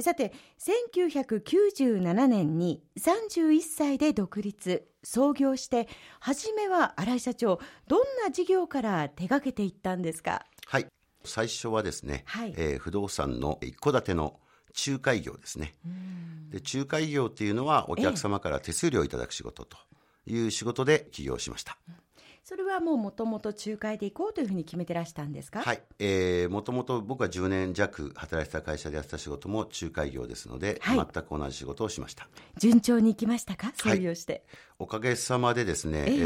さて、1997年に31歳で独立、創業して、初めは新井社長、どんな事業から手掛けていったんですか？はい。最初はですね、はい、えー、不動産の一戸建ての仲介業ですね。で仲介業っていうのはお客様から手数料をいただく仕事という仕事で起業しました。えそれはもうもともと仲介でいこうというふうに決めてらしたんですか？はい。えー、もともと僕は10年弱働いてた会社でやってた仕事も仲介業ですので、はい、全く同じ仕事をしました。順調にいきましたか？創業して、はい、おかげさまでですね、えー、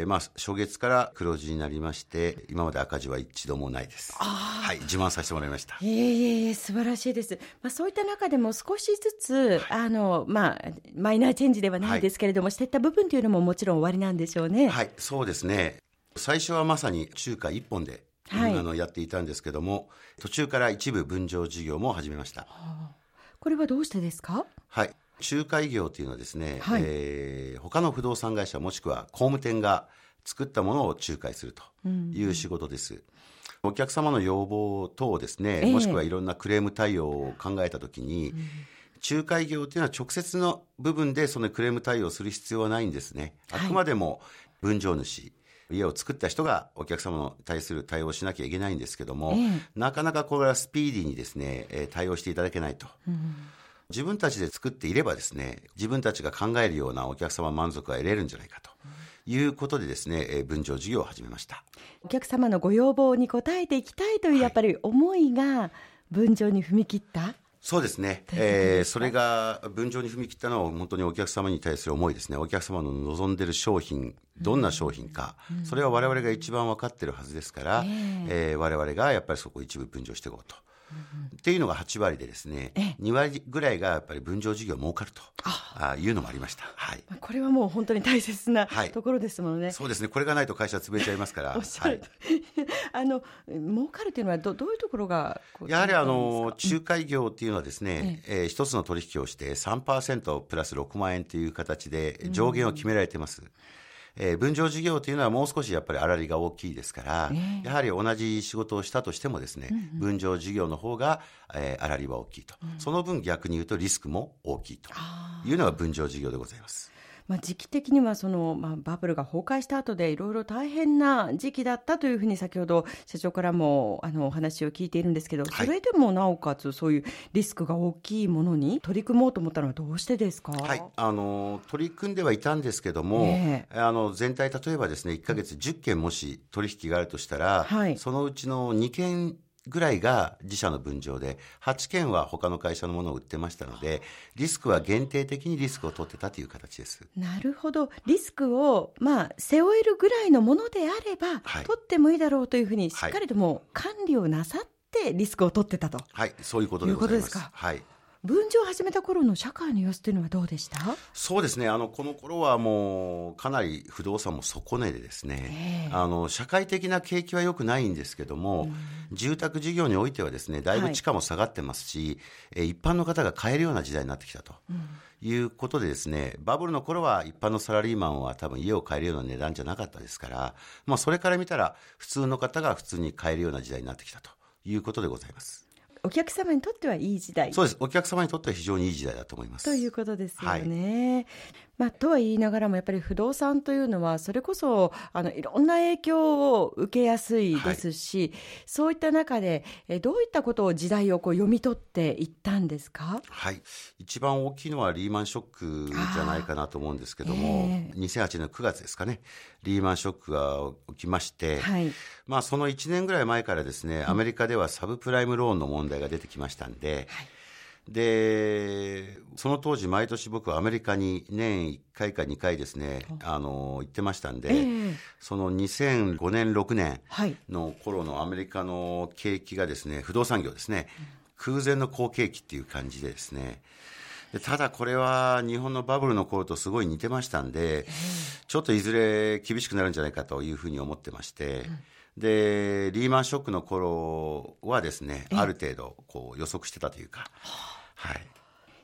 えー、まあ、初月から黒字になりまして、今まで赤字は一度もないです。はい、自慢させてもらいました。いえいえいえ、素晴らしいです。まあ、そういった中でも少しずつ、はい、あの、まあ、マイナーチェンジではないですけれども、はい、していった部分というのももちろん終わりなんでしょうね。はい、そうですね。最初はまさに中華一本で、はい、あのやっていたんですけども、途中から一部分譲事業も始めました。はあ、これはどうしてですか？はい。仲介業というのはですね、はい、えー、他の不動産会社もしくは工務店が作ったものを仲介するという仕事です。うんお客様の要望等ですね、えー、もしくはいろんなクレーム対応を考えたときに、うん、仲介業というのは直接の部分でそのクレーム対応する必要はないんですね。あくまでも分譲主、家を作った人がお客様の対する対応をしなきゃいけないんですけども、えー、なかなかこれはスピーディーにですね、え対応していただけないと。うん自分たちで作っていればですね、自分たちが考えるようなお客様満足が得れるんじゃないかと。いうことでですね、分譲事業を始めました。お客様のご要望に応えていきたいという、やっぱり思いが分譲に踏み切った、そうですね。えー、それが分譲に踏み切ったのは本当にお客様に対する思いですね。お客様の望んでる商品、どんな商品か、うん、それは我々が一番分かってるはずですから、えー、えー、我々がやっぱりそこを一部分譲していこうと。っていうのが8割でですね、2割ぐらいがやっぱり分譲事業儲かるとあいうのもありました。はい。これはもう本当に大切なところですもんね。はい、そうですね。これがないと会社潰れちゃいますから。はい、あの、儲かるというのはどどういうところがやはりあの、仲介業っていうのはですね、ええー、一つの取引をして3%プラス6万円という形で上限を決められてます。うんえー、分譲事業というのはもう少しやっぱり粗利が大きいですから、えー、やはり同じ仕事をしたとしてもですね、うんうん、分譲事業の方が、えー、粗利は大きいと、うん、その分逆に言うとリスクも大きいというのが分譲事業でございます。まあ、時期的にはその、まあ、バブルが崩壊した後でいろいろ大変な時期だったというふうに先ほど社長からもあのお話を聞いているんですけど、それでもなおかつそういうリスクが大きいものに取り組もうと思ったのはどうしてですか、はい、あの取り組んではいたんですけども、ね、あの全体例えばですね1か月10件もし取引があるとしたら、はい、そのうちの2件ぐらいが自社の分譲で、8件は他の会社のものを売ってましたので、リスクは限定的にリスクを取ってたという形です。なるほど。リスクを、まあ、背負えるぐらいのものであれば、はい、取ってもいいだろうというふうに、しっかりとも管理をなさってリスクを取ってたと。はい、そういうことでございます。いうことですか。はい。分譲を始めた頃の社会の様子というのはどうでした？そうですね。あのこの頃はもうかなり不動産も底値でですね、あの社会的な景気は良くないんですけども、うん、住宅事業においてはですねだいぶ地価も下がってますし、はい、一般の方が買えるような時代になってきたと。うん。いうことでですね、バブルの頃は一般のサラリーマンは多分家を買えるような値段じゃなかったですから、まあそれから見たら普通の方が普通に買えるような時代になってきたということでございます。お客様にとってはいい時代。そうです。お客様にとっては非常にいい時代だと思います。ということですよね、はい、まあ、とは言いながらもやっぱり不動産というのはそれこそあのいろんな影響を受けやすいですし、はい、そういった中でえどういったことを時代をこう読み取っていったんですか？はい。一番大きいのはリーマンショックじゃないかなと思うんですけども、えー、2008年の9月ですかね。リーマンショックが起きまして、はい、まあ、その1年ぐらい前からですねアメリカではサブプライムローンの問題が出てきましたんで、はい。で、その当時、毎年僕はアメリカに年1回か2回ですね、あ。の、行ってましたんで、えー、その2005年、6年の頃のアメリカの景気がですね、不動産業ですね、空前の好景気っていう感じでですね、ただこれは日本のバブルの頃とすごい似てましたんで、ちょっといずれ厳しくなるんじゃないかというふうに思ってまして、で、リーマンショックの頃はですね、ある程度こう予測してたというか、はい。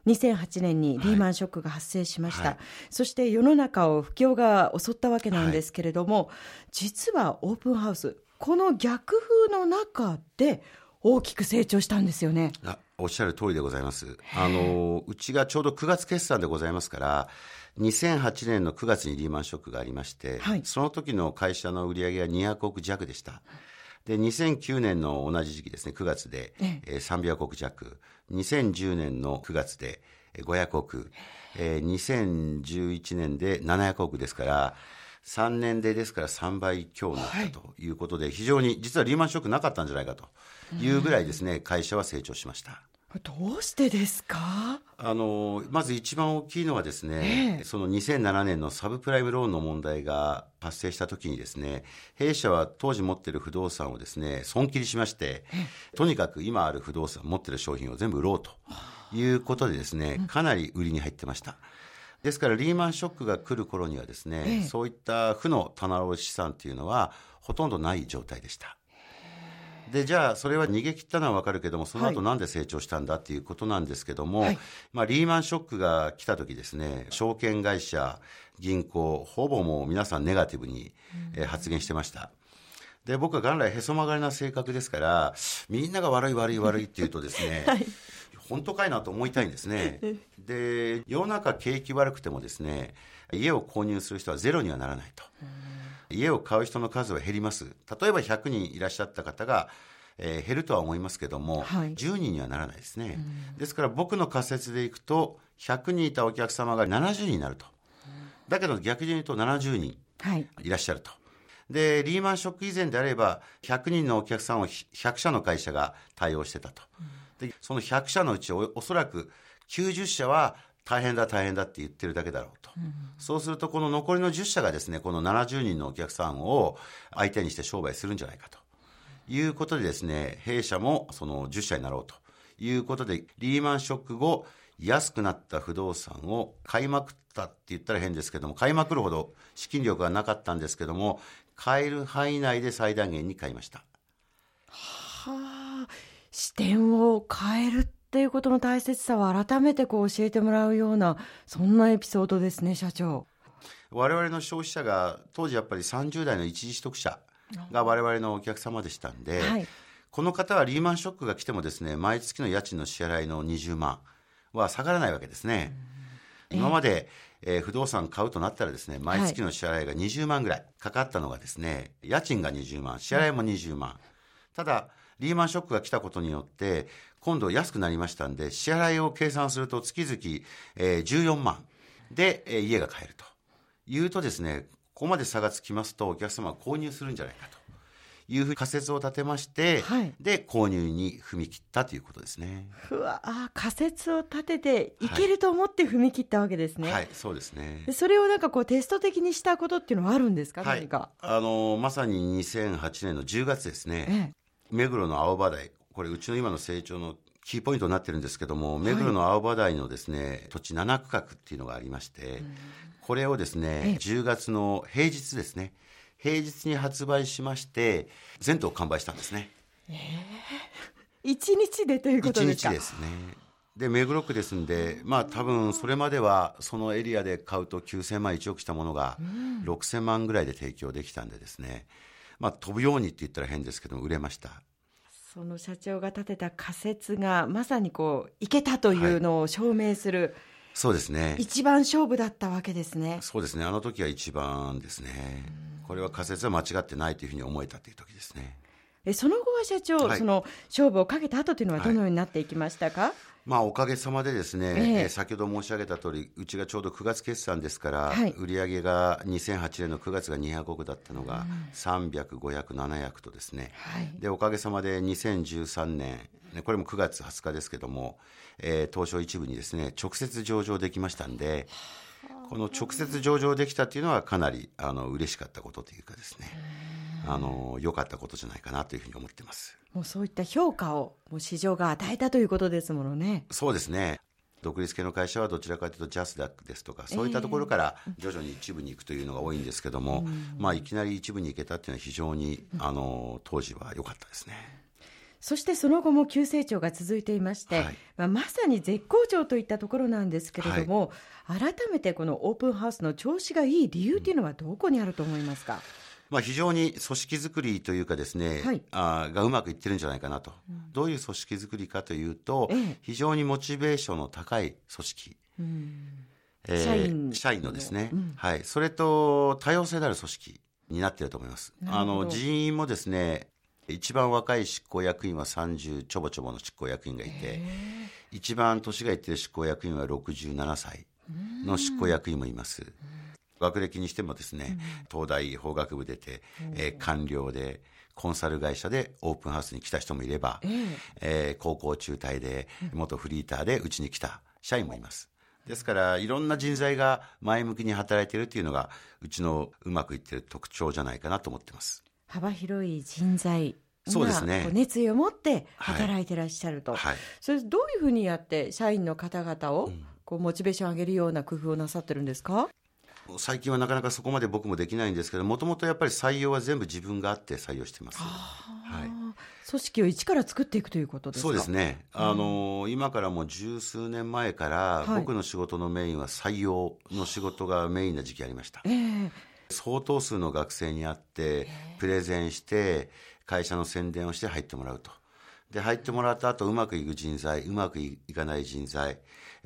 2008年にリーマンショックが発生しました、はい、そして世の中を不況が襲ったわけなんですけれども、はい、実はオープンハウスこの逆風の中で大きく成長したんですよね。あおっしゃる通りでございます。あの、うちがちょうど9月決算でございますから、2008年の9月にリーマンショックがありまして、はい、その時の会社の売り上げが200億弱でした。で、2009年の同じ時期ですね、9月で、ええ300億弱。2010年の9月で500億。えー、2011年で700億ですから、3年でですから3倍強になったということで、非常に実はリーマンショックなかったんじゃないかというぐらいですね、会社は成長しました。どうしてですか？あのまず一番大きいのはですね、えその2007年のサブプライムローンの問題が発生した時にですね弊社は当時持っている不動産をですね損切りしまして、とにかく今ある不動産持っている商品を全部売ろうということでですねかなり売りに入ってました。ですからリーマンショックが来る頃にはですね、ええ、そういった負の棚卸資産っていうのはほとんどない状態でした。でじゃあそれは逃げ切ったのは分かるけどもその後なんで成長したんだっていうことなんですけども、はい、まあ、リーマンショックが来た時ですね証券会社銀行ほぼもう皆さんネガティブに、え発言してました。で僕は元来へそ曲がりな性格ですからみんなが悪い悪い悪いって言うとですね、はい、本当かいなと思いたいんですね。で世の中景気悪くてもですね家を購入する人はゼロにはならないと。家を買う人の数は減ります。例えば100人いらっしゃった方が、えー、減るとは思いますけども、はい、10人にはならないですね。ですから僕の仮説でいくと、100人いたお客様が70人になると。だけど逆に言うと70人いらっしゃると。はい、で、リーマンショック以前であれば、100人のお客さんを100社の会社が対応してたと。で、その100社のうちおおそらく90社は大変だ大変だって言ってるだけだろうと、うん、そうするとこの残りの10社がですねこの70人のお客さんを相手にして商売するんじゃないかということでですね弊社もその10社になろうということでリーマンショック後安くなった不動産を買いまくったって言ったら変ですけども買いまくるほど資金力がなかったんですけども買える範囲内で最大限に買いました。はあ視点を変えるっていうことの大切さを改めてこう教えてもらうようなそんなエピソードですね社長。我々の消費者が当時やっぱり30代の一時取得者が我々のお客様でしたんで、はい、この方はリーマンショックが来てもですね毎月の家賃の支払いの20万は下がらないわけですね、今まで、えー、不動産買うとなったらですね毎月の支払いが20万ぐらいかかったのがですね家賃が20万支払いも20万、ただリーマンショックが来たことによって、今度安くなりましたんで、支払いを計算すると月々、えー、14万で、えー、家が買えるというとですね、ここまで差がつきますと、お客様は購入するんじゃないかと。いうふう仮説を立てまして、はい、で購入に踏み切ったということですね。うわあ仮説を立てていけると思って踏み切ったわけですね。はい、はい、そうですね。それをなんかこうテスト的にしたことっていうのはあるんですか、はい、何か。あのまさに2008年の10月ですね。ええ目黒の青葉台、これうちの今の成長のキーポイントになってるんですけども、目黒の青葉台のですね、土地7区画っていうのがありまして、これをですね、10月の平日ですね、平日に発売しまして、全島完売したんですね。えー、1日でということですか ?1 日ですね。で、目黒区ですんで、まあ多分それまではそのエリアで買うと9000万1億したものが6000万ぐらいで提供できたんでですね、まあ、飛ぶようにって言ったら変ですけど売れましたその社長が立てた仮説がまさにこういけたというのを証明する、はい、そうですね。一番勝負だったわけですね。そうですね。あの時は一番ですね。これは仮説は間違ってないというふうに思えたという時ですね。えその後は社長、はい、その勝負をかけた後というのはどのようになっていきましたか、はいまあ、おかげさまでですね、えー、先ほど申し上げた通り、うちがちょうど9月決算ですから、はい、売上が2008年の9月が200億だったのが、300、500、700とですね、はい、でおかげさまで2013年、これも9月20日ですけども、えー、東証一部にですね直接上場できましたんで、この直接上場できたというのは、かなりあの嬉しかったことというかですね。あの良かったことじゃないかなというふうに思ってます。もうそういった評価をもう市場が与えたということですものね。そうですね。独立系の会社はどちらかというとジャスダックですとかそういったところから徐々に一部に行くというのが多いんですけども、えー、まあ、いきなり一部に行けたっていうのは非常にあの当時は良かったですね。そしてその後も急成長が続いていまして、はい、まあ、まさに絶好調といったところなんですけれども、はい、改めてこのオープンハウスの調子がいい理由というのはどこにあると思いますか、まあ、非常に組織づくりというかですね、はい、あがうまくいってるんじゃないかなと、うん、どういう組織づくりかというと、ええ、非常にモチベーションの高い組織、うん。えー、社員。社員のですね、うん、はい、それと多様性である組織になっていると思います。あの人員もですね一番若い執行役員は30ちょぼちょぼの執行役員がいて一番年がいってる執行役員は67歳の執行役員もいます。学歴にしてもですね、東大法学部出て、えー、官僚で、コンサル会社でオープンハウスに来た人もいれば、えー、えー、高校中退で、元フリーターでうちに来た社員もいます。ですから、いろんな人材が前向きに働いているっていうのが、うちのうまくいってる特徴じゃないかなと思ってます。幅広い人材そうですね、熱意を持って働いてらっしゃると、はい。はい、それどういうふうにやって社員の方々をこうモチベーション上げるような工夫をなさってるんですか？最近はなかなかそこまで僕もできないんですけどもともとやっぱり採用は全部自分があって採用してます、はい、組織を一から作っていくということですか？そうですね。あの、うん、今からもう十数年前から、僕の仕事のメインは採用の仕事がメインな時期ありました、えー、相当数の学生に会ってプレゼンして会社の宣伝をして入ってもらうとで入ってもらった後うまくいく人材うまくいかない人材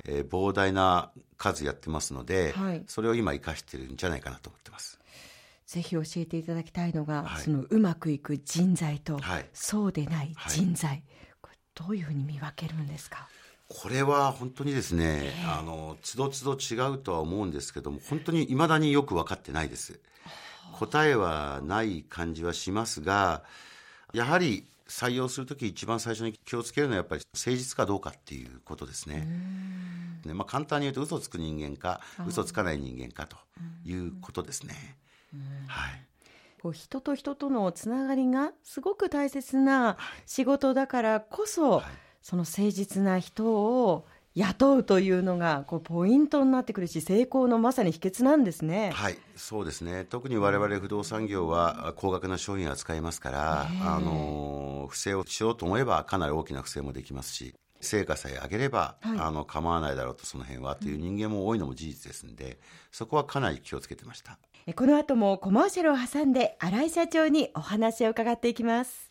えー、膨大な数やってますので、はい、それを今生かしてるんじゃないかなと思ってます。ぜひ教えていただきたいのが、はい、そのうまくいく人材と、はい、そうでない人材、これどういうふうに見分けるんですか？これは本当にですね、えー、あのつどつど違うとは思うんですけども本当にいまだによく分かってないです。答えはない感じはしますがやはり採用するとき一番最初に気をつけるのはやっぱり誠実かどうかっていうことですね。ねまあ、簡単に言うと嘘つく人間か嘘つかない人間かということですね。はい。こう人と人とのつながりがすごく大切な仕事だからこそ、はい、その誠実な人を雇うというのがこうポイントになってくるし成功のまさに秘訣なんですね。はいそうですね。特に我々不動産業は高額な商品を扱いますから、あの不正をしようと思えばかなり大きな不正もできますし成果さえ上げれば、はい、あの構わないだろうとその辺はという人間も多いのも事実ですので、そこはかなり気をつけてました。この後もコマーシャルを挟んで新井社長にお話を伺っていきます